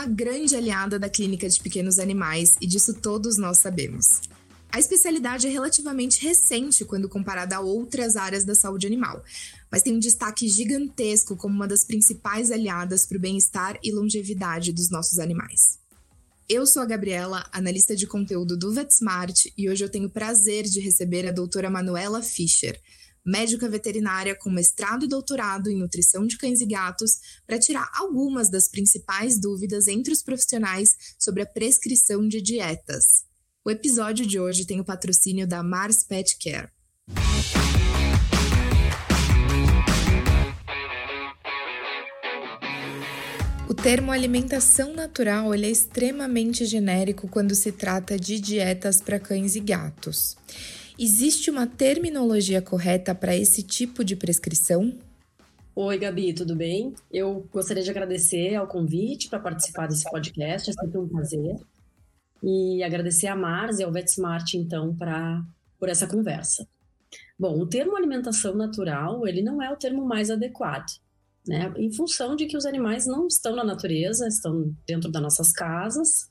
uma grande aliada da clínica de pequenos animais e disso todos nós sabemos. A especialidade é relativamente recente quando comparada a outras áreas da saúde animal, mas tem um destaque gigantesco como uma das principais aliadas para o bem-estar e longevidade dos nossos animais. Eu sou a Gabriela, analista de conteúdo do VetSmart, e hoje eu tenho o prazer de receber a doutora Manuela Fischer, médica veterinária com mestrado e doutorado em nutrição de cães e gatos, para tirar algumas das principais dúvidas entre os profissionais sobre a prescrição de dietas. O episódio de hoje tem o patrocínio da Mars Pet Care. O termo alimentação natural é extremamente genérico quando se trata de dietas para cães e gatos. Existe uma terminologia correta para esse tipo de prescrição? Oi, Gabi, tudo bem? Eu gostaria de agradecer ao convite para participar desse podcast, é sempre um prazer. E agradecer a Mars e ao VetSmart, então, pra, por essa conversa. Bom, o termo alimentação natural, ele não é o termo mais adequado né? Em função de que os animais não estão na natureza, estão dentro das nossas casas,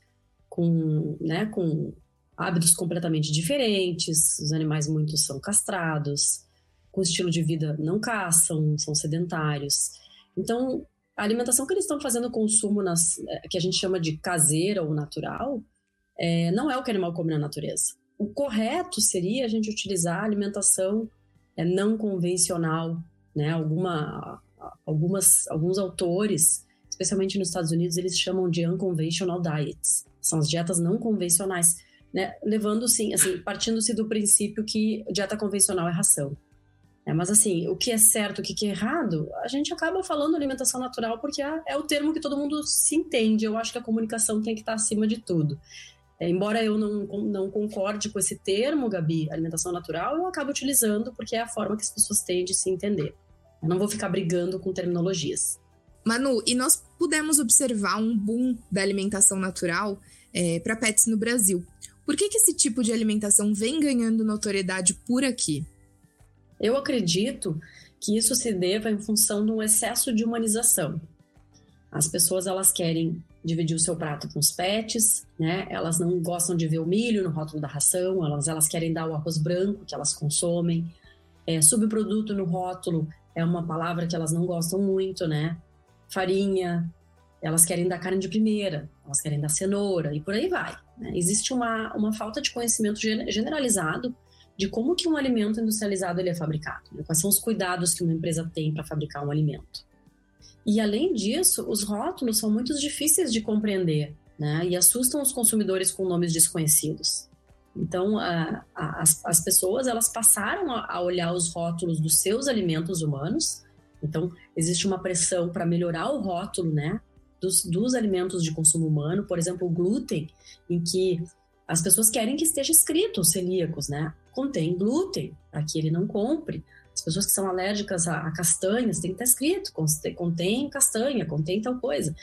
com, né, com hábitos completamente diferentes, os animais muitos são castrados, com estilo de vida não caçam, são sedentários. Então, a alimentação que eles estão fazendo consumo nas, é, que a gente chama de caseira ou natural, é, não é o que o animal come na natureza. O correto seria a gente utilizar a alimentação é, não convencional, né? Alguma algumas, alguns autores, especialmente nos Estados Unidos, eles chamam de unconventional diets. São as dietas não convencionais, né? Levando, sim, assim, partindo-se do princípio que dieta convencional é ração. É, mas assim, o que é certo, o que é errado, a gente acaba falando alimentação natural porque é, é, o termo que todo mundo se entende. Eu acho que a comunicação tem que estar acima de tudo. É, embora eu não, não concorde com esse termo, Gabi, alimentação natural, eu acabo utilizando porque é a forma que as pessoas têm de se entender. Eu não vou ficar brigando com terminologias. Manu, e nós pudemos observar um boom da alimentação natural é, para pets no Brasil. Por que, que esse tipo de alimentação vem ganhando notoriedade por aqui? Eu acredito que isso se deva em função de um excesso de humanização. As pessoas elas querem dividir o seu prato com os pets, né? Elas não gostam de ver o milho no rótulo da ração, elas, elas querem dar o arroz branco que elas consomem. É, subproduto no rótulo é uma palavra que elas não gostam muito, né? Farinha, elas querem dar carne de primeira, elas querem dar cenoura e por aí vai. Né? Existe uma, uma falta de conhecimento generalizado de como que um alimento industrializado ele é fabricado, né? quais são os cuidados que uma empresa tem para fabricar um alimento. E além disso, os rótulos são muito difíceis de compreender né? e assustam os consumidores com nomes desconhecidos. Então, a, a, as, as pessoas elas passaram a, a olhar os rótulos dos seus alimentos humanos. Então, existe uma pressão para melhorar o rótulo, né, dos, dos alimentos de consumo humano. Por exemplo, o glúten, em que as pessoas querem que esteja escrito celíacos, né? Contém glúten, para que ele não compre. As pessoas que são alérgicas a, a, castanhas, tem que estar escrito, contém castanha, contém tal coisa.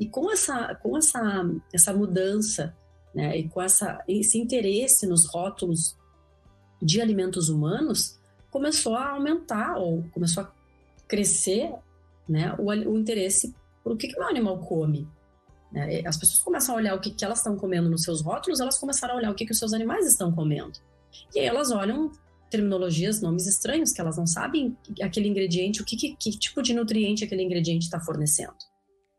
E com essa, com essa, essa mudança né? E com essa, esse interesse nos rótulos de alimentos humanos, começou a aumentar ou começou a crescer né, o, o interesse o que, que o animal come. Né? As pessoas começam a olhar o que, que elas estão comendo nos seus rótulos, elas começaram a olhar o que, que os seus animais estão comendo. E aí elas olham terminologias, nomes estranhos, que elas não sabem aquele ingrediente, o que, que, que tipo de nutriente aquele ingrediente está fornecendo.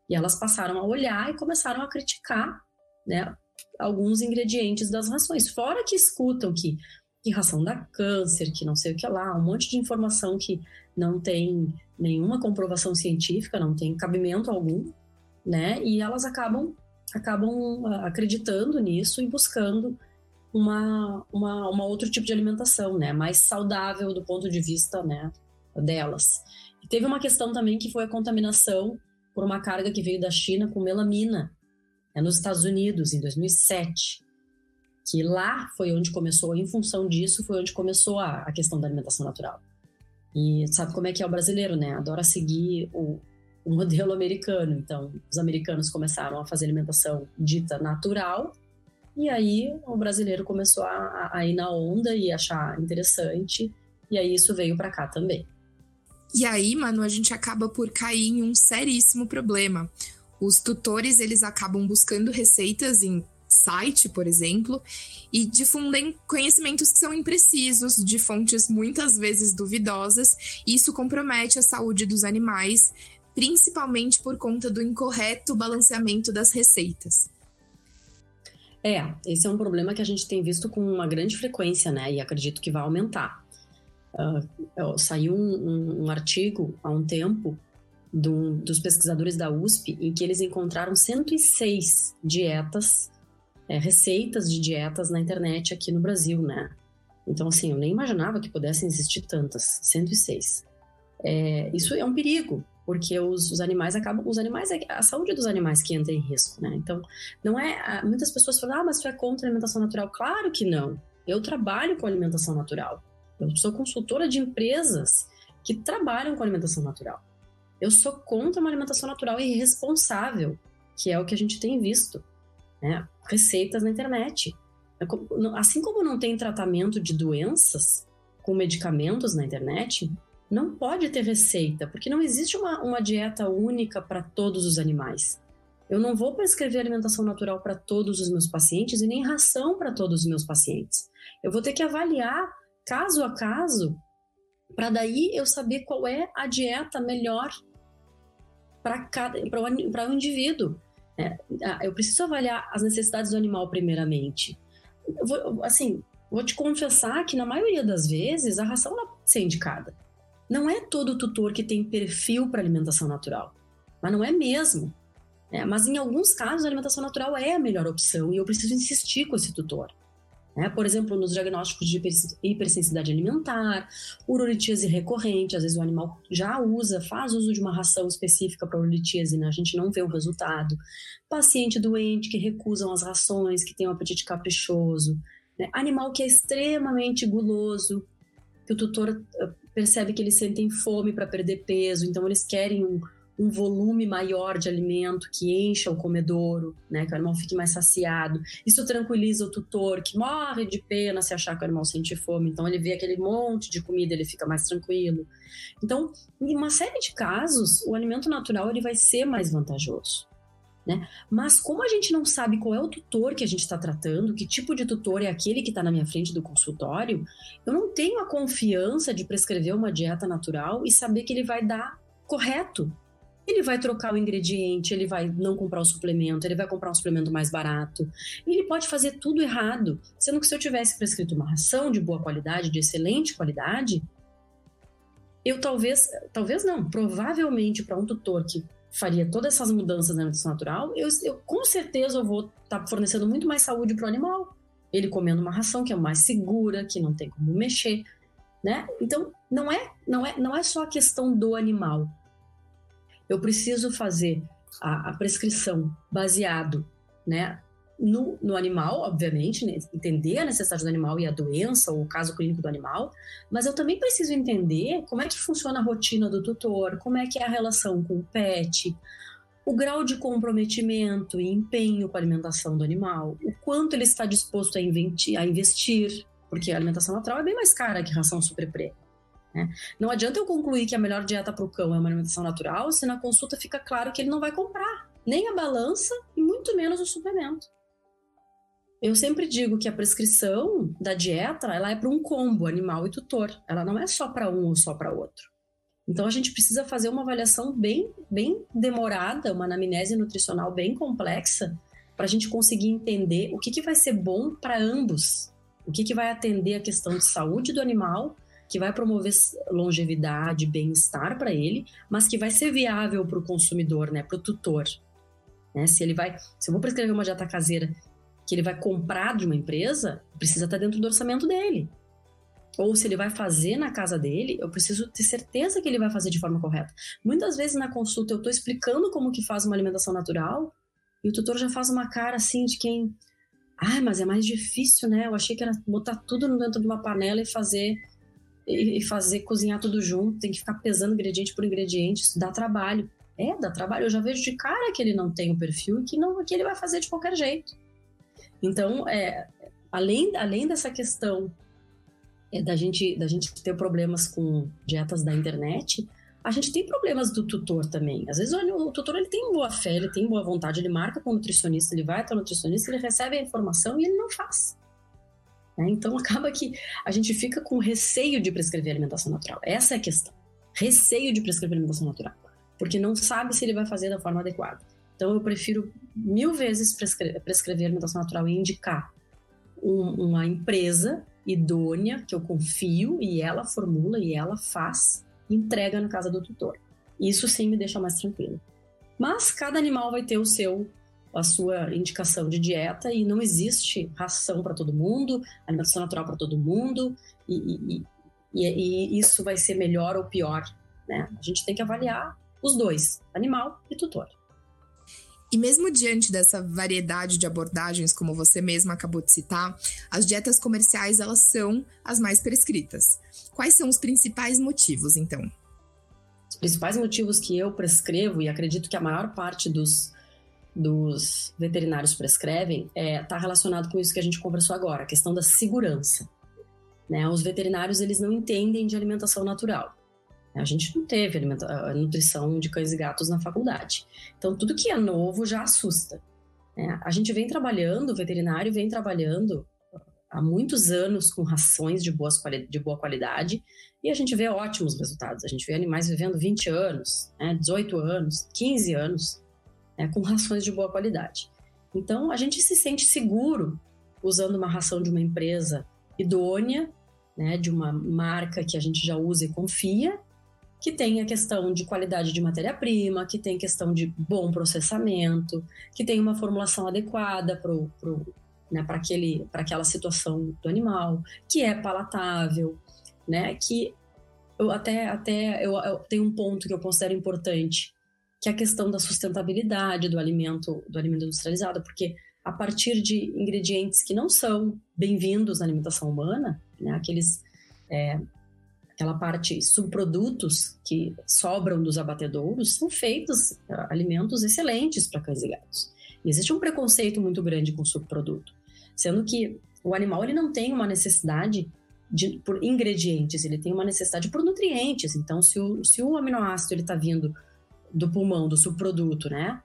E elas passaram a olhar e começaram a criticar né, alguns ingredientes das rações. Fora que escutam que, que ração dá câncer, que não sei o que lá, um monte de informação que não tem nenhuma comprovação científica, não tem cabimento algum, né? E elas acabam acabam ah, acreditando nisso e buscando uma, uma, uma outro tipo de alimentação, né? Mais saudável do ponto de vista, né? Delas. E teve uma questão também que foi a contaminação por uma carga que veio da China com melamina, é nos Estados Unidos, em 2007, que lá foi onde começou, em função disso, foi onde começou a, a questão da alimentação natural. E sabe como é que é o brasileiro, né? Adora seguir o, o modelo americano. Então, os americanos começaram a fazer alimentação dita natural, e aí o brasileiro começou a, a ir na onda e achar interessante, e aí isso veio para cá também. E aí, mano, a gente acaba por cair em um seríssimo problema Os tutores, eles acabam buscando receitas em site, por exemplo, e difundem conhecimentos que são imprecisos, de fontes muitas vezes duvidosas, e isso compromete a saúde dos animais, principalmente por conta do incorreto balanceamento das receitas. É, esse é um problema que a gente tem visto com uma grande frequência, né? E acredito que vai aumentar. Uh, saiu um, um, um, artigo há um tempo do, dos pesquisadores da USP em que eles encontraram 106 dietas, é, receitas de dietas na internet aqui no Brasil, né? Então, assim, eu nem imaginava que pudessem existir tantas, 106. É, isso é um perigo, porque os, os, animais acabam, os animais, é a saúde dos animais que entra em risco, né? Então, não é, muitas pessoas falam, ah, mas tu é contra a alimentação natural. Claro que não. Eu trabalho com alimentação natural. Eu sou consultora de empresas que trabalham com alimentação natural. Eu sou contra uma alimentação natural irresponsável, que é o que a gente tem visto, né? Receitas na internet. É assim como não tem tratamento de doenças com medicamentos na internet, não pode ter receita, porque não existe uma, uma dieta única para todos os animais. Eu não vou prescrever alimentação natural para todos os meus pacientes e nem ração para todos os meus pacientes. Eu vou ter que avaliar caso a caso para daí eu saber qual é a dieta melhor para o indivíduo. É, eu preciso avaliar as necessidades do animal primeiramente. Vou, assim, vou te confessar que na maioria das vezes a ração não pode ser indicada. Não é todo tutor que tem perfil para alimentação natural, mas não é mesmo. É, mas em alguns casos a alimentação natural é a melhor opção e eu preciso insistir com esse tutor. É, por exemplo, nos diagnósticos de hipersensibilidade alimentar, urolitíase recorrente, às vezes o animal já usa, faz uso de uma ração específica para urolitíase, né? a gente não vê o resultado. Paciente doente que recusam as rações, que tem um apetite caprichoso. Né? Animal que é extremamente guloso, que o tutor eh, percebe que eles sentem fome para perder peso, então eles querem um, um volume maior de alimento que encha o comedouro, né, que o animal fique mais saciado. Isso tranquiliza o tutor, que morre de pena se achar que o animal sente fome. Então ele vê aquele monte de comida, ele fica mais tranquilo. Então, em uma série de casos, o alimento natural ele vai ser mais vantajoso. Né? Mas como a gente não sabe qual é o tutor que a gente está tratando, que tipo de tutor é aquele que está na minha frente do consultório, eu não tenho a confiança de prescrever uma dieta natural e saber que ele vai dar correto. Ele vai trocar o ingrediente, ele vai não comprar o suplemento, ele vai comprar um suplemento mais barato. Ele pode fazer tudo errado. Sendo que se eu tivesse prescrito uma ração de boa qualidade, de excelente qualidade, eu talvez, talvez não, provavelmente para um tutor que faria todas essas mudanças na alimentação natural, eu, eu com certeza eu vou estar tá fornecendo muito mais saúde para o animal. Ele comendo uma ração que é mais segura, que não tem como mexer, né? Então não é não é não é só a questão do animal. Eu preciso fazer a, a prescrição baseado, né, no, no animal, obviamente, né? entender a necessidade do animal e a doença ou o caso clínico do animal, mas eu também preciso entender como é que funciona a rotina do tutor, como é que é a relação com o pet, o grau de comprometimento e empenho com a alimentação do animal, o quanto ele está disposto a, inventir, a investir, porque a alimentação natural é bem mais cara que ração super pré. Né? Não adianta eu concluir que a melhor dieta para o cão é uma alimentação natural se na consulta fica claro que ele não vai comprar nem a balança e muito menos o suplemento. Eu sempre digo que a prescrição da dieta ela é para um combo animal e tutor. Ela não é só para um ou só para outro. Então a gente precisa fazer uma avaliação bem, bem demorada, uma anamnese nutricional bem complexa, para a gente conseguir entender o que, que vai ser bom para ambos, o que, que vai atender a questão de saúde do animal, que vai promover longevidade, bem-estar para ele, mas que vai ser viável para o consumidor, né, para o tutor. Né? Se ele vai, se eu vou prescrever uma dieta caseira que ele vai comprar de uma empresa, precisa estar dentro do orçamento dele. Ou se ele vai fazer na casa dele, eu preciso ter certeza que ele vai fazer de forma correta. Muitas vezes na consulta eu estou explicando como que faz uma alimentação natural e o tutor já faz uma cara assim de quem, ah, mas é mais difícil, né? Eu achei que era botar tudo dentro de uma panela e fazer e fazer cozinhar tudo junto, tem que ficar pesando ingrediente por ingrediente, isso dá trabalho. É, dá trabalho. Eu já vejo de cara que ele não tem o perfil e que não que ele vai fazer de qualquer jeito. Então, é, além, além dessa questão é, da, gente, da gente ter problemas com dietas da internet, a gente tem problemas do tutor também. Às vezes o, tutor ele tem boa fé, ele tem boa vontade, ele marca com o nutricionista, ele vai até o nutricionista, ele recebe a informação e ele não faz. Então acaba que a gente fica com receio de prescrever alimentação natural. Essa é a questão. Receio de prescrever alimentação natural. Porque não sabe se ele vai fazer da forma adequada. Então eu prefiro mil vezes prescrever, prescrever alimentação natural e indicar um, uma empresa idônea que eu confio e ela formula e ela faz entrega na casa do tutor. Isso sim me deixa mais tranquilo. Mas cada animal vai ter o seu a sua indicação de dieta e não existe ração para todo mundo, alimentação natural para todo mundo e, e, e, e, isso vai ser melhor ou pior, né? A gente tem que avaliar os dois, animal e tutor. E mesmo diante dessa variedade de abordagens, como você mesma acabou de citar, as dietas comerciais elas são as mais prescritas. Quais são os principais motivos, então? Os principais motivos que eu prescrevo, e acredito que a maior parte dos, dos veterinários prescrevem, está é, tá relacionado com isso que a gente conversou agora, a questão da segurança. Né? Os veterinários eles não entendem de alimentação natural. A gente não teve nutrição de cães e gatos na faculdade. Então, tudo que é novo já assusta. Né? A gente vem trabalhando, o veterinário vem trabalhando há muitos anos com rações de, boas, de boa qualidade e a gente vê ótimos resultados. A gente vê animais vivendo 20 anos, né, 18 anos, 15 anos né, com rações de boa qualidade. Então, a gente se sente seguro usando uma ração de uma empresa idônea, né, de uma marca que a gente já usa e confia, que tem a questão de qualidade de matéria-prima, que tem questão de bom processamento, que tem uma formulação adequada para né, aquela situação do animal, que é palatável, né, que eu até, até eu, eu tenho um ponto que eu considero importante, que é a questão da sustentabilidade do alimento, do alimento industrializado, porque a partir de ingredientes que não são bem-vindos na alimentação humana, né, aqueles é, aquela parte subprodutos que sobram dos abatedouros são feitos uh, alimentos excelentes para cães e gatos. E existe um preconceito muito grande com subproduto, sendo que o animal ele não tem uma necessidade de, por ingredientes, ele tem uma necessidade por nutrientes. Então, se o, se o aminoácido está vindo do pulmão, do subproduto, né?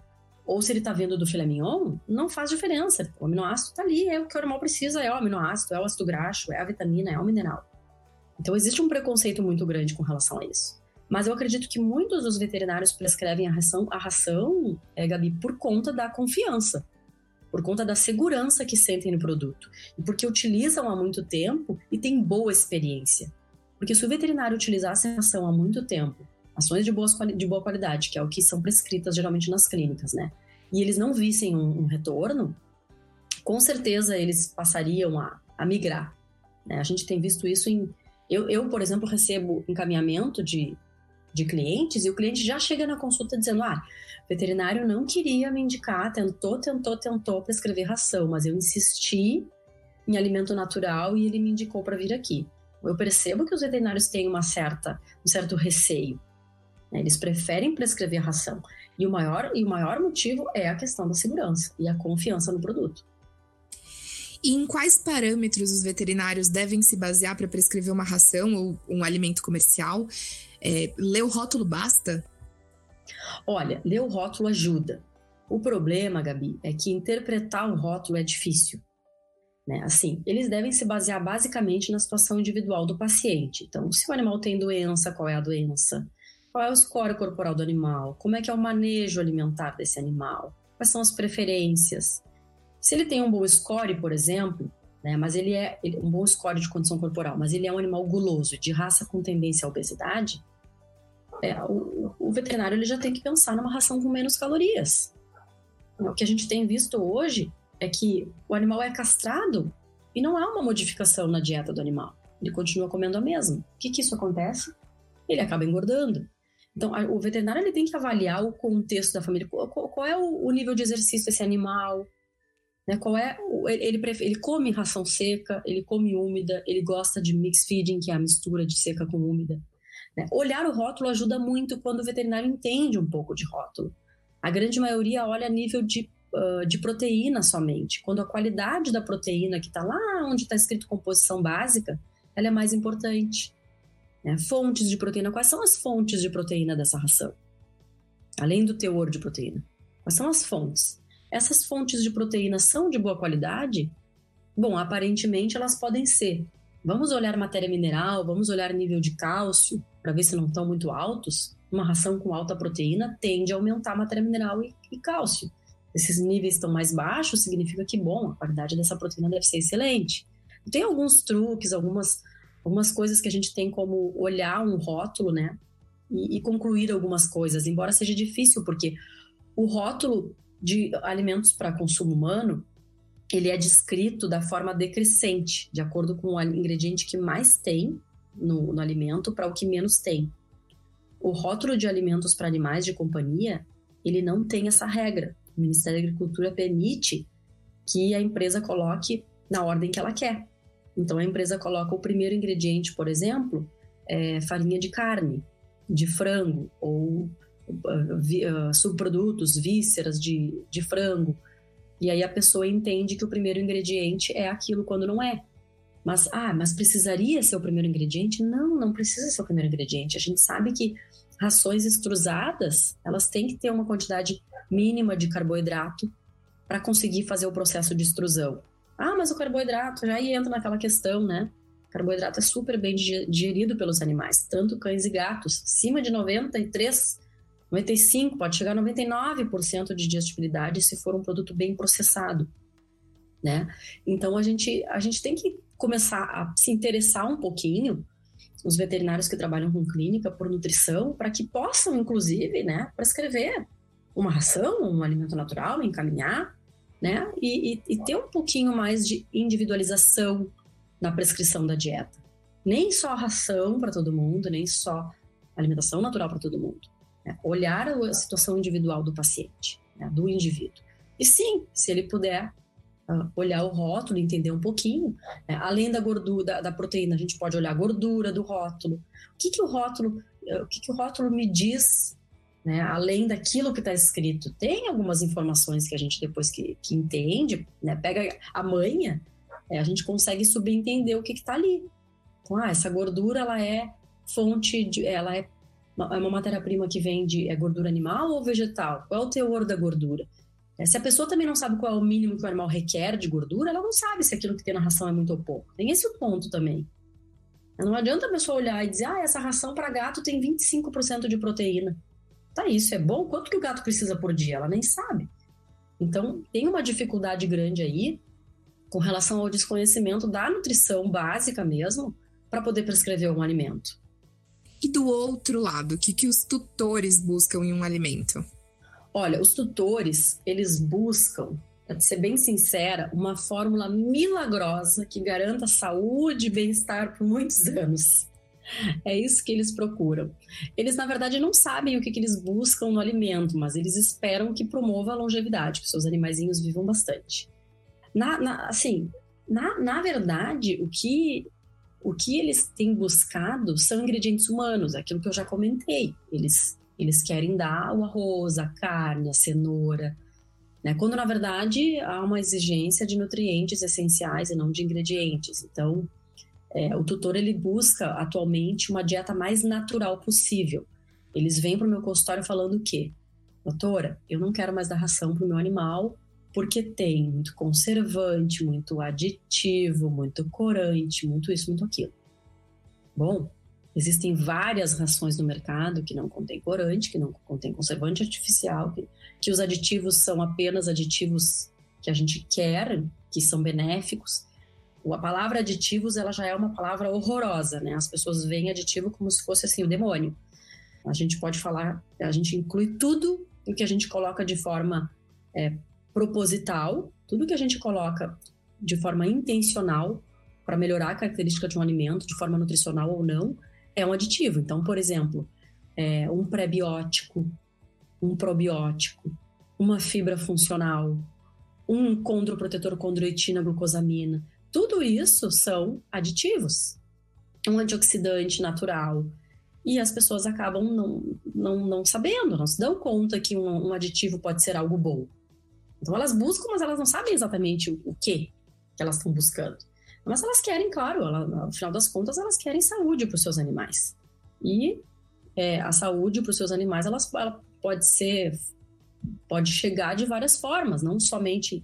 Ou se ele está vindo do filé mignon, não faz diferença. O aminoácido está ali, é o que o animal precisa, é o aminoácido, é o ácido graxo, é a vitamina, é o mineral. Então existe um preconceito muito grande com relação a isso. Mas eu acredito que muitos dos veterinários prescrevem a ração, a ração, é, Gabi, por conta da confiança, por conta da segurança que sentem no produto e porque utilizam há muito tempo e têm boa experiência. Porque se o veterinário utilizasse a ração há muito tempo ações de, boas, de boa qualidade, que é o que são prescritas geralmente nas clínicas, né? E eles não vissem um, um retorno, com certeza eles passariam a, a migrar. Né? A gente tem visto isso em. Eu, eu, por exemplo, recebo encaminhamento de, de clientes e o cliente já chega na consulta dizendo: ah, veterinário não queria me indicar, tentou, tentou, tentou prescrever ração, mas eu insisti em alimento natural e ele me indicou para vir aqui. Eu percebo que os veterinários têm uma certa, um certo receio. Né? Eles preferem prescrever ração. E o, maior, e o maior motivo é a questão da segurança e a confiança no produto. E em quais parâmetros os veterinários devem se basear para prescrever uma ração ou um alimento comercial? É, ler o rótulo basta? Olha, ler o rótulo ajuda. O problema, Gabi, é que interpretar um rótulo é difícil. Né? Assim, eles devem se basear basicamente na situação individual do paciente. Então, se o animal tem doença, qual é a doença? Qual é o score corporal do animal? Como é que é o manejo alimentar desse animal? Quais são as preferências? Se ele tem um bom score, por exemplo, né, mas ele é ele, um bom score de condição corporal, mas ele é um animal guloso, de raça com tendência à obesidade, é, o, o, veterinário ele já tem que pensar numa ração com menos calorias. O que a gente tem visto hoje é que o animal é castrado e não há uma modificação na dieta do animal. Ele continua comendo a mesma. O que, que isso acontece? Ele acaba engordando. Então, o veterinário ele tem que avaliar o contexto da família. Qual, qual é o, o, nível de exercício desse animal? Né? Qual é ele, ele, ele, come ração seca, ele come úmida, ele gosta de mix feeding, que é a mistura de seca com úmida. Né? Olhar o rótulo ajuda muito quando o veterinário entende um pouco de rótulo. A grande maioria olha a nível de, uh, de proteína somente. Quando a qualidade da proteína, que está lá onde está escrito composição básica, ela é mais importante. Né? Fontes de proteína. Quais são as fontes de proteína dessa ração? Além do teor de proteína. Quais são as fontes? Essas fontes de proteína são de boa qualidade? Bom, aparentemente elas podem ser. Vamos olhar matéria mineral, vamos olhar nível de cálcio, para ver se não estão muito altos. Uma ração com alta proteína tende a aumentar matéria mineral e, e cálcio. Esses níveis estão mais baixos, significa que, bom, a qualidade dessa proteína deve ser excelente. Tem alguns truques, algumas algumas coisas que a gente tem como olhar um rótulo, né? E, e concluir algumas coisas, embora seja difícil, porque o rótulo de alimentos para consumo humano ele é descrito da forma decrescente, de acordo com o ingrediente que mais tem no, no alimento para o que menos tem. O rótulo de alimentos para animais de companhia, ele não tem essa regra. O Ministério da Agricultura permite que a empresa coloque na ordem que ela quer. Então a empresa coloca o primeiro ingrediente, por exemplo, é farinha de carne, de frango, ou uh, uh, subprodutos, vísceras de, de frango. E aí a pessoa entende que o primeiro ingrediente é aquilo quando não é. Mas, ah, mas precisaria ser o primeiro ingrediente? Não, não precisa ser o primeiro ingrediente. A gente sabe que rações extrusadas, elas têm que ter uma quantidade mínima de carboidrato para conseguir fazer o processo de extrusão. Ah, mas o carboidrato já entra naquela questão, né? O carboidrato é super bem digerido pelos animais, tanto cães e gatos, acima de 93, 95, pode chegar a 99% de digestibilidade se for um produto bem processado, né? Então a gente a gente tem que começar a se interessar um pouquinho os veterinários que trabalham com clínica por nutrição para que possam inclusive, né, prescrever uma ração, um alimento natural, encaminhar né? E, e, e ter um pouquinho mais de individualização na prescrição da dieta. Nem só ração para todo mundo, nem só alimentação natural para todo mundo. Né? Olhar a situação individual do paciente, né? do indivíduo. E sim, se ele puder uh, olhar o rótulo, entender um pouquinho, né? além da gordura, da, da, proteína, a gente pode olhar a gordura do rótulo. O que, que o rótulo, uh, o que, que o rótulo me diz né? Além daquilo que está escrito, tem algumas informações que a gente depois que, que entende, né? pega a manha, é, a gente consegue subentender o que está ali. Então, ah, essa gordura ela é fonte de, ela é uma, é uma matéria-prima que vem de é gordura animal ou vegetal? Qual é o teor da gordura? É, se a pessoa também não sabe qual é o mínimo que o animal requer de gordura, ela não sabe se aquilo que tem na ração é muito ou pouco. Tem esse ponto também. Não adianta a pessoa olhar e dizer, ah, essa ração para gato tem 25% de proteína. Tá, isso é bom? Quanto que o gato precisa por dia? Ela nem sabe. Então, tem uma dificuldade grande aí com relação ao desconhecimento da nutrição básica mesmo para poder prescrever um alimento. E do outro lado, o que, que os tutores buscam em um alimento? Olha, os tutores, eles buscam, para ser bem sincera, uma fórmula milagrosa que garanta saúde e bem-estar por muitos anos. É isso que eles procuram. Eles, na verdade, não sabem o que, que eles buscam no alimento, mas eles esperam que promova a longevidade, que seus animaizinhos vivam bastante. Na, na, assim, na, na verdade, o que, o que eles têm buscado são ingredientes humanos, aquilo que eu já comentei. Eles, eles querem dar o arroz, a carne, a cenoura, né? quando na verdade há uma exigência de nutrientes essenciais e não de ingredientes. Então, é, o tutor ele busca atualmente uma dieta mais natural possível. Eles vêm para o meu consultório falando o quê? Doutora, eu não quero mais dar ração para o meu animal porque tem muito conservante, muito aditivo, muito corante, muito isso, muito aquilo. Bom, existem várias rações no mercado que não contém corante, que não contém conservante artificial, que, que os aditivos são apenas aditivos que a gente quer, que são benéficos a palavra aditivos ela já é uma palavra horrorosa, né? As pessoas veem aditivo como se fosse assim o demônio. A gente pode falar, a gente inclui tudo o que a gente coloca de forma é, proposital, tudo que a gente coloca de forma intencional para melhorar a característica de um alimento, de forma nutricional ou não, é um aditivo. Então, por exemplo, é, um pré-biótico, um probiótico, uma fibra funcional, um condroprotetor condroitina glucosamina. Tudo isso são aditivos, um antioxidante natural. E as pessoas acabam não, não, não sabendo, não se dão conta que um, um aditivo pode ser algo bom. Então elas buscam, mas elas não sabem exatamente o, o que elas estão buscando. Mas elas querem, claro, ela, no final das contas, elas querem saúde para os seus animais. E é, a saúde para os seus animais, elas, ela pode ser, pode chegar de várias formas, não somente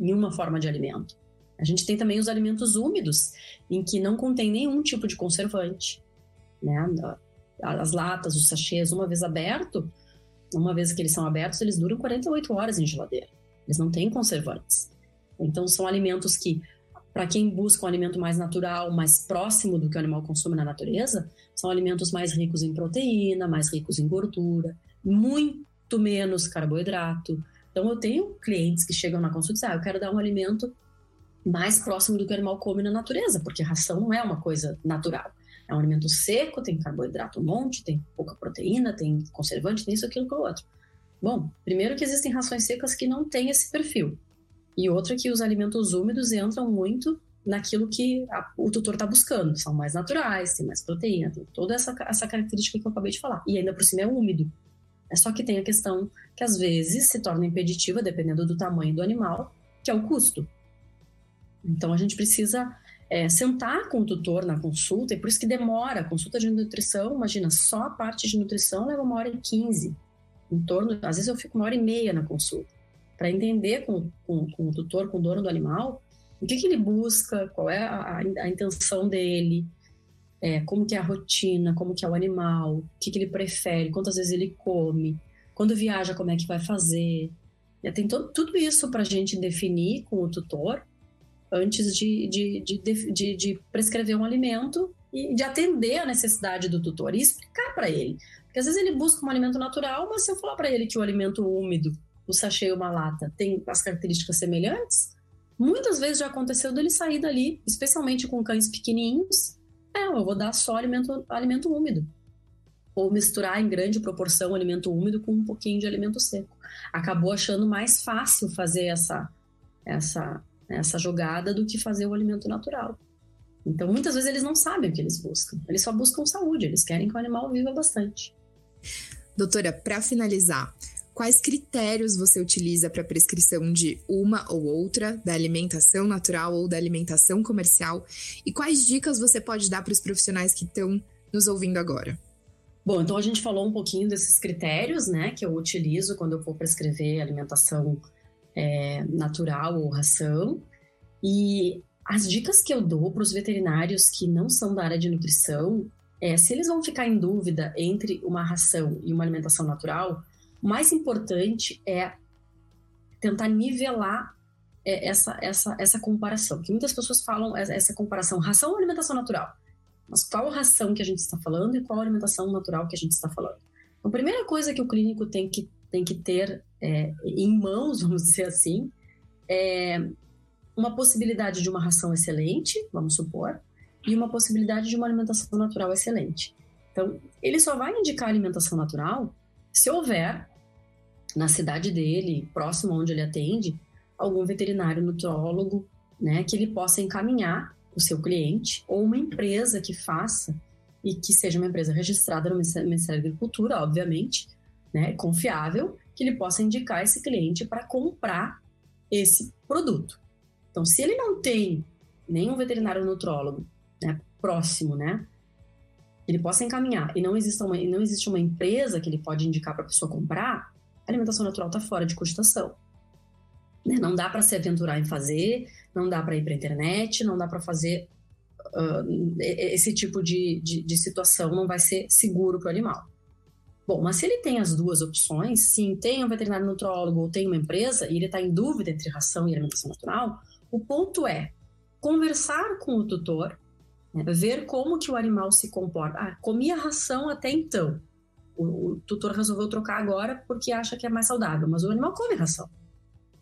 em uma forma de alimento. A gente tem também os alimentos úmidos, em que não contém nenhum tipo de conservante. Né? As latas, os sachês, uma vez aberto, uma vez que eles são abertos, eles duram 48 horas em geladeira. Eles não têm conservantes. Então, são alimentos que, para quem busca um alimento mais natural, mais próximo do que o animal consome na natureza, são alimentos mais ricos em proteína, mais ricos em gordura, muito menos carboidrato. Então, eu tenho clientes que chegam na consulta e dizem, ah, eu quero dar um alimento mais próximo do que o animal come na natureza, porque ração não é uma coisa natural. É um alimento seco, tem carboidrato um monte, tem pouca proteína, tem conservante, tem isso, aquilo, com o outro. Bom, primeiro que existem rações secas que não têm esse perfil. E outra que os alimentos úmidos entram muito naquilo que a, o tutor está buscando. São mais naturais, tem mais proteína, tem toda essa, essa característica que eu acabei de falar. E ainda por cima é úmido. É só que tem a questão que às vezes se torna impeditiva, dependendo do tamanho do animal, que é o custo. Então a gente precisa é, sentar com o tutor na consulta, e por isso que demora. A consulta de nutrição, imagina, só a parte de nutrição leva uma hora e quinze. Em torno, às vezes eu fico uma hora e meia na consulta, para entender com, com, com, o tutor, com o dono do animal, o que, que ele busca, qual é a, a intenção dele, é, como que é a rotina, como que é o animal, o que, que ele prefere, quantas vezes ele come, quando viaja, como é que vai fazer. Tem todo, tudo isso para a gente definir com o tutor antes de, de, de, de, prescrever um alimento e de atender a necessidade do tutor e explicar para ele. Porque às vezes ele busca um alimento natural, mas se eu falar para ele que o alimento úmido, o sachê e uma lata, tem as características semelhantes, muitas vezes já aconteceu dele sair dali, especialmente com cães pequenininhos, é, eu vou dar só alimento, alimento úmido. Ou misturar em grande proporção alimento úmido com um pouquinho de alimento seco. Acabou achando mais fácil fazer essa, essa né, essa jogada do que fazer o alimento natural. Então, muitas vezes eles não sabem o que eles buscam. Eles só buscam saúde, eles querem que o animal viva bastante. Doutora, para finalizar, quais critérios você utiliza para prescrição de uma ou outra, da alimentação natural ou da alimentação comercial? E quais dicas você pode dar para os profissionais que estão nos ouvindo agora? Bom, então a gente falou um pouquinho desses critérios, né, que eu utilizo quando eu vou prescrever alimentação é, natural ou ração. E as dicas que eu dou para os veterinários que não são da área de nutrição é se eles vão ficar em dúvida entre uma ração e uma alimentação natural, o mais importante é tentar nivelar é, essa, essa, essa comparação. Que muitas pessoas falam essa comparação ração ou alimentação natural. Mas qual ração que a gente está falando e qual alimentação natural que a gente está falando? Então, a primeira coisa que o clínico tem que tem que ter é, em mãos, vamos dizer assim, é uma possibilidade de uma ração excelente, vamos supor, e uma possibilidade de uma alimentação natural excelente. Então, ele só vai indicar alimentação natural se houver na cidade dele, próximo onde ele atende, algum veterinário nutrólogo, né, que ele possa encaminhar o seu cliente ou uma empresa que faça e que seja uma empresa registrada no Ministério da Agricultura, obviamente, né, confiável, que ele possa indicar esse cliente para comprar esse produto. Então, se ele não tem nenhum veterinário nutrólogo né, próximo, né, ele possa encaminhar e não existe uma, não existe uma empresa que ele pode indicar para a pessoa comprar, a alimentação natural está fora de cogitação. Né? Não dá para se aventurar em fazer, não dá para ir para a internet, não dá para fazer uh, esse tipo de, de, de situação, não vai ser seguro para o animal. Bom, mas se ele tem as duas opções, sim, tem um veterinário nutrólogo ou tem uma empresa e ele está em dúvida entre ração e alimentação natural, o ponto é conversar com o tutor, né, ver como que o animal se comporta. Ah, comia ração até então. O, o, tutor resolveu trocar agora porque acha que é mais saudável, mas o animal come ração.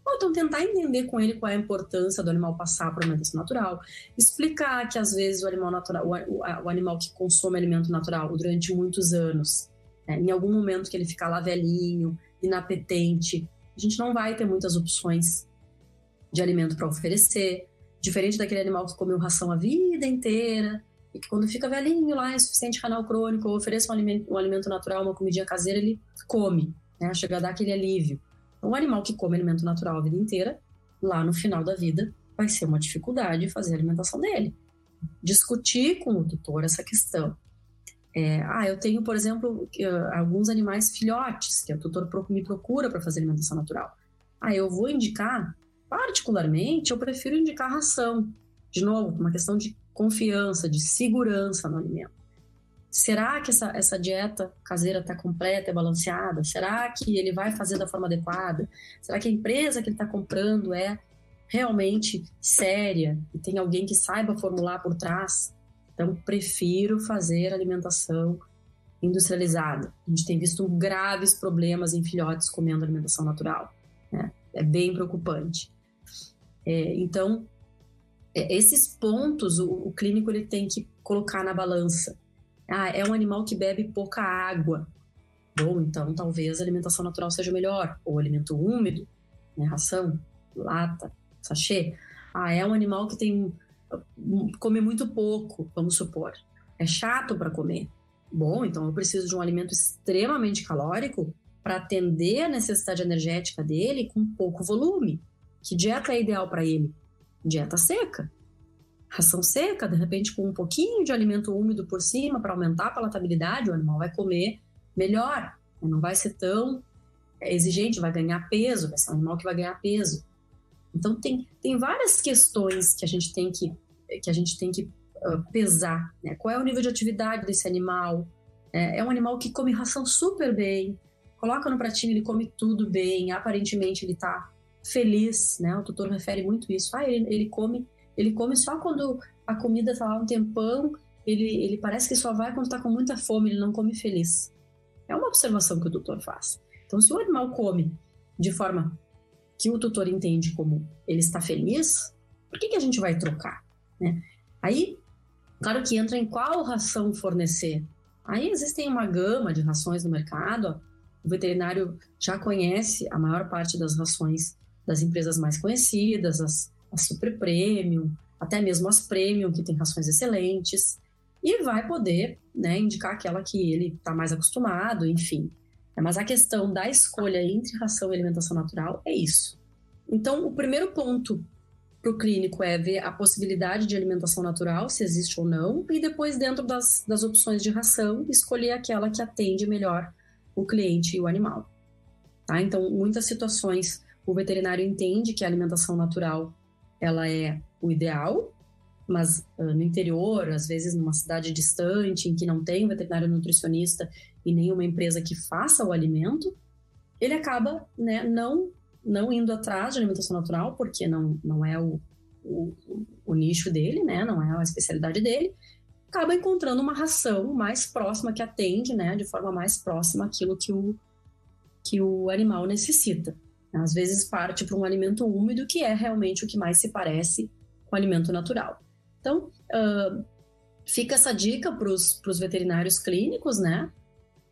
Ou então tentar entender com ele qual é a importância do animal passar para alimentação natural, explicar que às vezes o animal natural, o, o, o animal que consome alimento natural durante muitos anos é, em algum momento que ele ficar lá velhinho, inapetente, a gente não vai ter muitas opções de alimento para oferecer. Diferente daquele animal que comeu ração a vida inteira e que quando fica velhinho lá, é suficiente canal crônico, ou ofereça um alimento, um alimento natural, uma comidinha caseira, ele come, né? Chega a dar aquele alívio. Então, um animal que come alimento natural a vida inteira, lá no final da vida, vai ser uma dificuldade fazer a alimentação dele. Discutir com o tutor essa questão. É, ah, eu tenho, por exemplo, alguns animais filhotes que o tutor me procura para fazer alimentação natural. Ah, eu vou indicar, particularmente, eu prefiro indicar ração. De novo, uma questão de confiança, de segurança no alimento. Será que essa, essa dieta caseira está completa e balanceada? Será que ele vai fazer da forma adequada? Será que a empresa que ele está comprando é realmente séria e tem alguém que saiba formular por trás? Então, prefiro fazer alimentação industrializada. A gente tem visto graves problemas em filhotes comendo alimentação natural. Né? É bem preocupante. É, então, é, esses pontos o, o clínico ele tem que colocar na balança ah, é um animal que bebe pouca água. Bom, então talvez a alimentação natural seja melhor. Ou alimento úmido, né, ração, lata, sachê. Ah, é um animal que tem come muito pouco, vamos supor. É chato para comer. Bom, então eu preciso de um alimento extremamente calórico para atender a necessidade energética dele com pouco volume. Que dieta é ideal para ele? Dieta seca ração seca, de repente com um pouquinho de alimento úmido por cima para aumentar a palatabilidade, o animal vai comer melhor, não vai ser tão exigente, vai ganhar peso, vai ser um animal que vai ganhar peso. Então tem, tem várias questões que a gente tem que que a gente tem que uh, pesar, né? Qual é o nível de atividade desse animal? É, é um animal que come ração super bem, coloca no pratinho, ele come tudo bem, aparentemente ele está feliz, né? O tutor refere muito isso. Ah, ele, ele come ele come só quando a comida tá lá um tempão, ele, ele parece que só vai quando tá com muita fome, ele não come feliz. É uma observação que o tutor faz. Então, se o animal come de forma que o tutor entende como ele está feliz, por que, que a gente vai trocar? Né? Aí, claro que entra em qual ração fornecer. Aí existem uma gama de rações no mercado. Ó. O veterinário já conhece a maior parte das rações das empresas mais conhecidas, as, a Super Premium, até mesmo as Premium, que tem rações excelentes, e vai poder né, indicar aquela que ele está mais acostumado, enfim. Mas a questão da escolha entre ração e alimentação natural é isso. Então, o primeiro ponto para o clínico é ver a possibilidade de alimentação natural, se existe ou não, e depois, dentro das, das opções de ração, escolher aquela que atende melhor o cliente e o animal. Tá? Então, muitas situações, o veterinário entende que a alimentação natural ela é o ideal, mas uh, no interior, às vezes numa cidade distante, em que não tem um veterinário nutricionista e nenhuma empresa que faça o alimento, ele acaba né, não, não indo atrás de alimentação natural, porque não, não é o, o, o nicho dele, né, não é a especialidade dele, acaba encontrando uma ração mais próxima que atende, né, de forma mais próxima aquilo que o, que o animal necessita. Às vezes parte para um alimento úmido, que é realmente o que mais se parece com alimento natural. Então, uh, fica essa dica para os veterinários clínicos, né?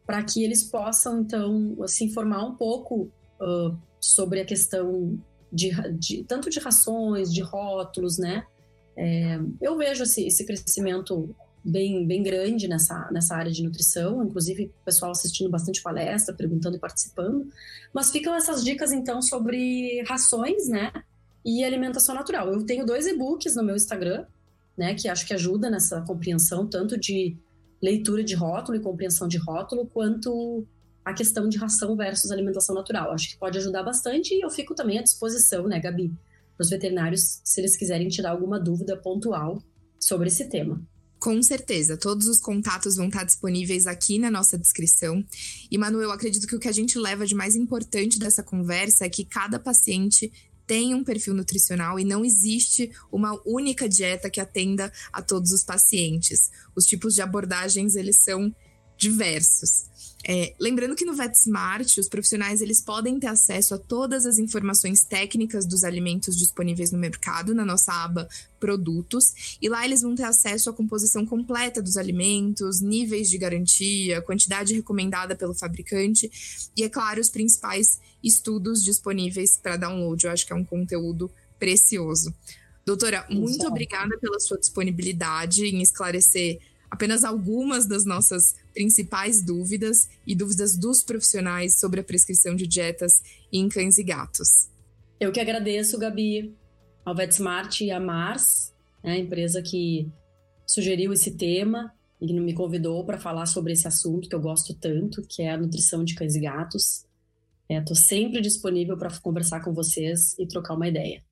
Para que eles possam, então, se informar um pouco uh, sobre a questão de, de, tanto de rações, de rótulos, né? É, eu vejo esse, esse crescimento bem, bem grande nessa, nessa área de nutrição, inclusive o pessoal assistindo bastante palestra, perguntando e participando. Mas ficam essas dicas, então, sobre rações, né? E alimentação natural. Eu tenho dois e-books no meu Instagram, né? Que acho que ajuda nessa compreensão, tanto de leitura de rótulo e compreensão de rótulo, quanto a questão de ração versus alimentação natural. Acho que pode ajudar bastante e eu fico também à disposição, né, Gabi, para os veterinários, se eles quiserem tirar alguma dúvida pontual sobre esse tema. Com certeza, todos os contatos vão estar disponíveis aqui na nossa descrição. E, Manu, eu acredito que o que a gente leva de mais importante dessa conversa é que cada paciente tem um perfil nutricional e não existe uma única dieta que atenda a todos os pacientes. Os tipos de abordagens, eles são diversos. É, lembrando que no VetSmart, os profissionais eles podem ter acesso a todas as informações técnicas dos alimentos disponíveis no mercado, na nossa aba Produtos, e lá eles vão ter acesso à composição completa dos alimentos, níveis de garantia, quantidade recomendada pelo fabricante e, é claro, os principais estudos disponíveis para download. Eu acho que é um conteúdo precioso. Doutora, muito obrigada pela sua disponibilidade em esclarecer apenas algumas das nossas principais dúvidas e dúvidas dos profissionais sobre a prescrição de dietas em cães e gatos. Eu que agradeço, Gabi, ao VetSmart e a Mars, né, a empresa que sugeriu esse tema e me convidou para falar sobre esse assunto que eu gosto tanto, que é a nutrição de cães e gatos. Estou é, sempre disponível para conversar com vocês e trocar uma ideia.